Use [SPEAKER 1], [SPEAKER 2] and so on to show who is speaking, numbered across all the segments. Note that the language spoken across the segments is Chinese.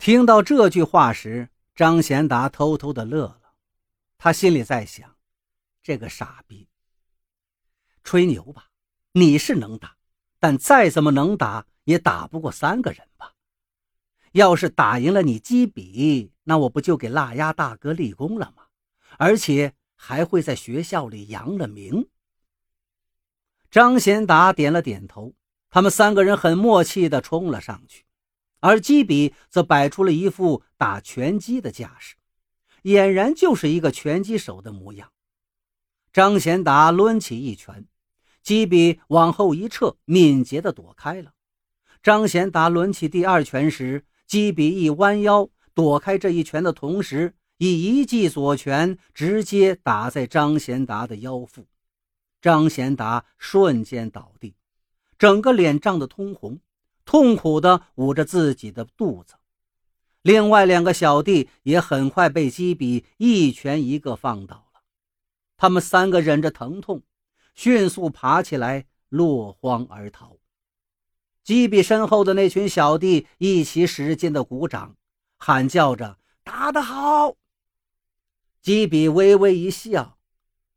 [SPEAKER 1] 听到这句话时，张贤达偷偷的乐了，他心里在想：这个傻逼，吹牛吧，你是能打，但再怎么能打，也打不过三个人吧？要是打赢了你基比，那我不就给腊鸭大哥立功了吗？而且还会在学校里扬了名。张贤达点了点头，他们三个人很默契地冲了上去。而基比则摆出了一副打拳击的架势，俨然就是一个拳击手的模样。张贤达抡起一拳，基比往后一撤，敏捷地躲开了。张贤达抡起第二拳时，基比一弯腰躲开这一拳的同时，以一记左拳直接打在张贤达的腰腹，张贤达瞬间倒地，整个脸涨得通红。痛苦地捂着自己的肚子，另外两个小弟也很快被基比一拳一个放倒了。他们三个忍着疼痛，迅速爬起来，落荒而逃。基比身后的那群小弟一起使劲地鼓掌，喊叫着：“打得好！”基比微微一笑，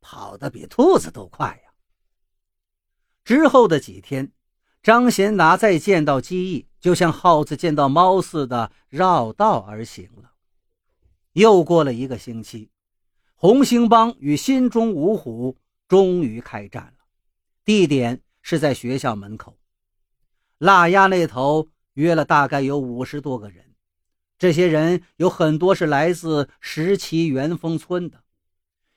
[SPEAKER 1] 跑得比兔子都快呀。之后的几天。张贤达再见到机翼，就像耗子见到猫似的绕道而行了。又过了一个星期，红星帮与新中五虎终于开战了，地点是在学校门口。腊鸭那头约了大概有五十多个人，这些人有很多是来自石岐元丰村的。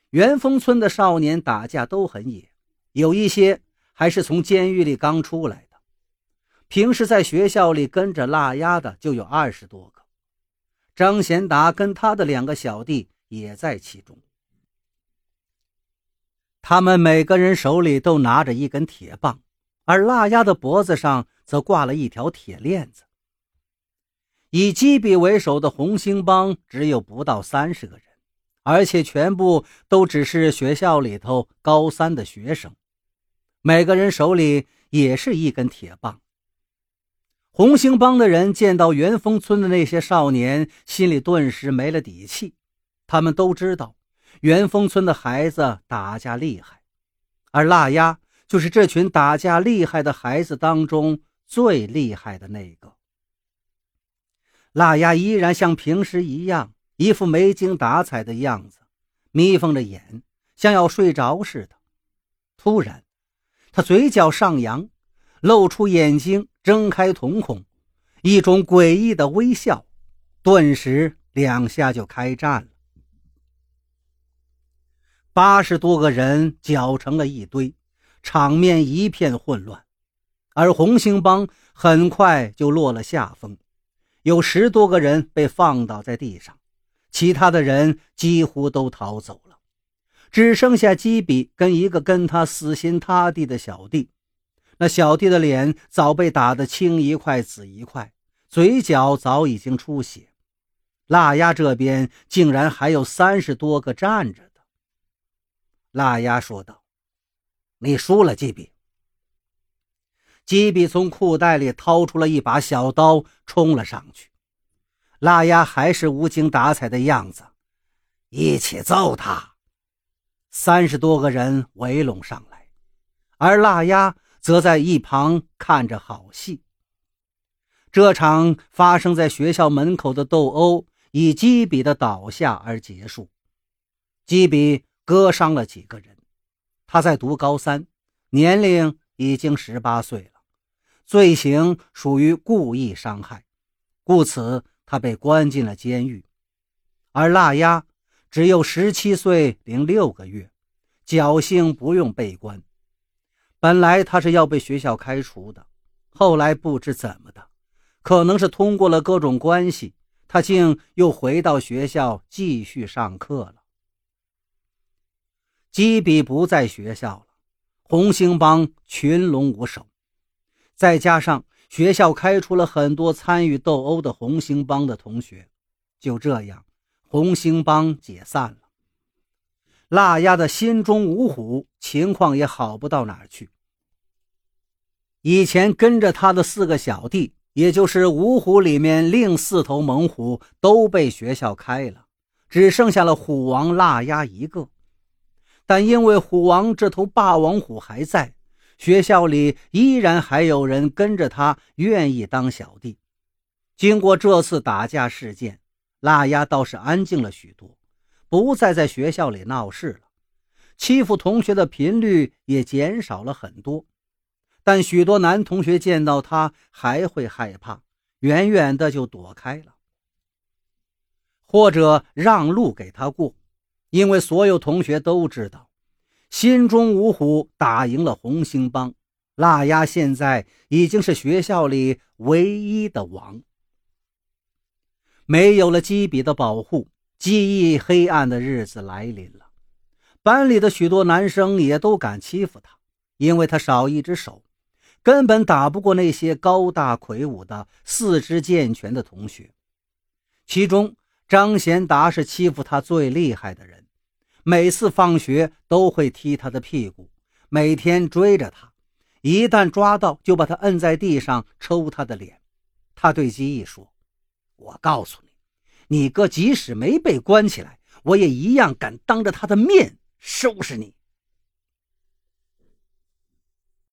[SPEAKER 1] 元丰村的少年打架都很野，有一些还是从监狱里刚出来。平时在学校里跟着腊鸭的就有二十多个，张贤达跟他的两个小弟也在其中。他们每个人手里都拿着一根铁棒，而腊鸭的脖子上则挂了一条铁链子。以基比为首的红星帮只有不到三十个人，而且全部都只是学校里头高三的学生，每个人手里也是一根铁棒。红星帮的人见到元丰村的那些少年，心里顿时没了底气。他们都知道，元丰村的孩子打架厉害，而腊鸭就是这群打架厉害的孩子当中最厉害的那个。腊鸭依然像平时一样，一副没精打采的样子，眯缝着眼，像要睡着似的。突然，他嘴角上扬。露出眼睛，睁开瞳孔，一种诡异的微笑，顿时两下就开战了。八十多个人搅成了一堆，场面一片混乱，而红星帮很快就落了下风，有十多个人被放倒在地上，其他的人几乎都逃走了，只剩下基比跟一个跟他死心塌地的小弟。那小弟的脸早被打得青一块紫一块，嘴角早已经出血。腊鸭这边竟然还有三十多个站着的。腊鸭说道：“你输了，基比。”基比从裤袋里掏出了一把小刀，冲了上去。腊鸭还是无精打采的样子，一起揍他。三十多个人围拢上来，而腊鸭。则在一旁看着好戏。这场发生在学校门口的斗殴以基比的倒下而结束。基比割伤了几个人，他在读高三，年龄已经十八岁了，罪行属于故意伤害，故此他被关进了监狱。而腊鸭只有十七岁零六个月，侥幸不用被关。本来他是要被学校开除的，后来不知怎么的，可能是通过了各种关系，他竟又回到学校继续上课了。基比不在学校了，红星帮群龙无首，再加上学校开除了很多参与斗殴的红星帮的同学，就这样，红星帮解散了。腊鸭的心中无虎，情况也好不到哪儿去。以前跟着他的四个小弟也就是五虎里面另四头猛虎都被学校开了，只剩下了虎王腊鸭一个。但因为虎王这头霸王虎还在，学校里依然还有人跟着他，愿意当小弟。经过这次打架事件，腊鸭倒是安静了许多，不再在学校里闹事了，欺负同学的频率也减少了很多。但许多男同学见到他还会害怕，远远的就躲开了，或者让路给他过，因为所有同学都知道，心中五虎打赢了红星帮，腊鸭现在已经是学校里唯一的王。没有了基比的保护，记忆黑暗的日子来临了。班里的许多男生也都敢欺负他，因为他少一只手。根本打不过那些高大魁梧的、四肢健全的同学。其中，张贤达是欺负他最厉害的人，每次放学都会踢他的屁股，每天追着他，一旦抓到就把他摁在地上抽他的脸。他对基义说：“我告诉你，你哥即使没被关起来，我也一样敢当着他的面收拾你。”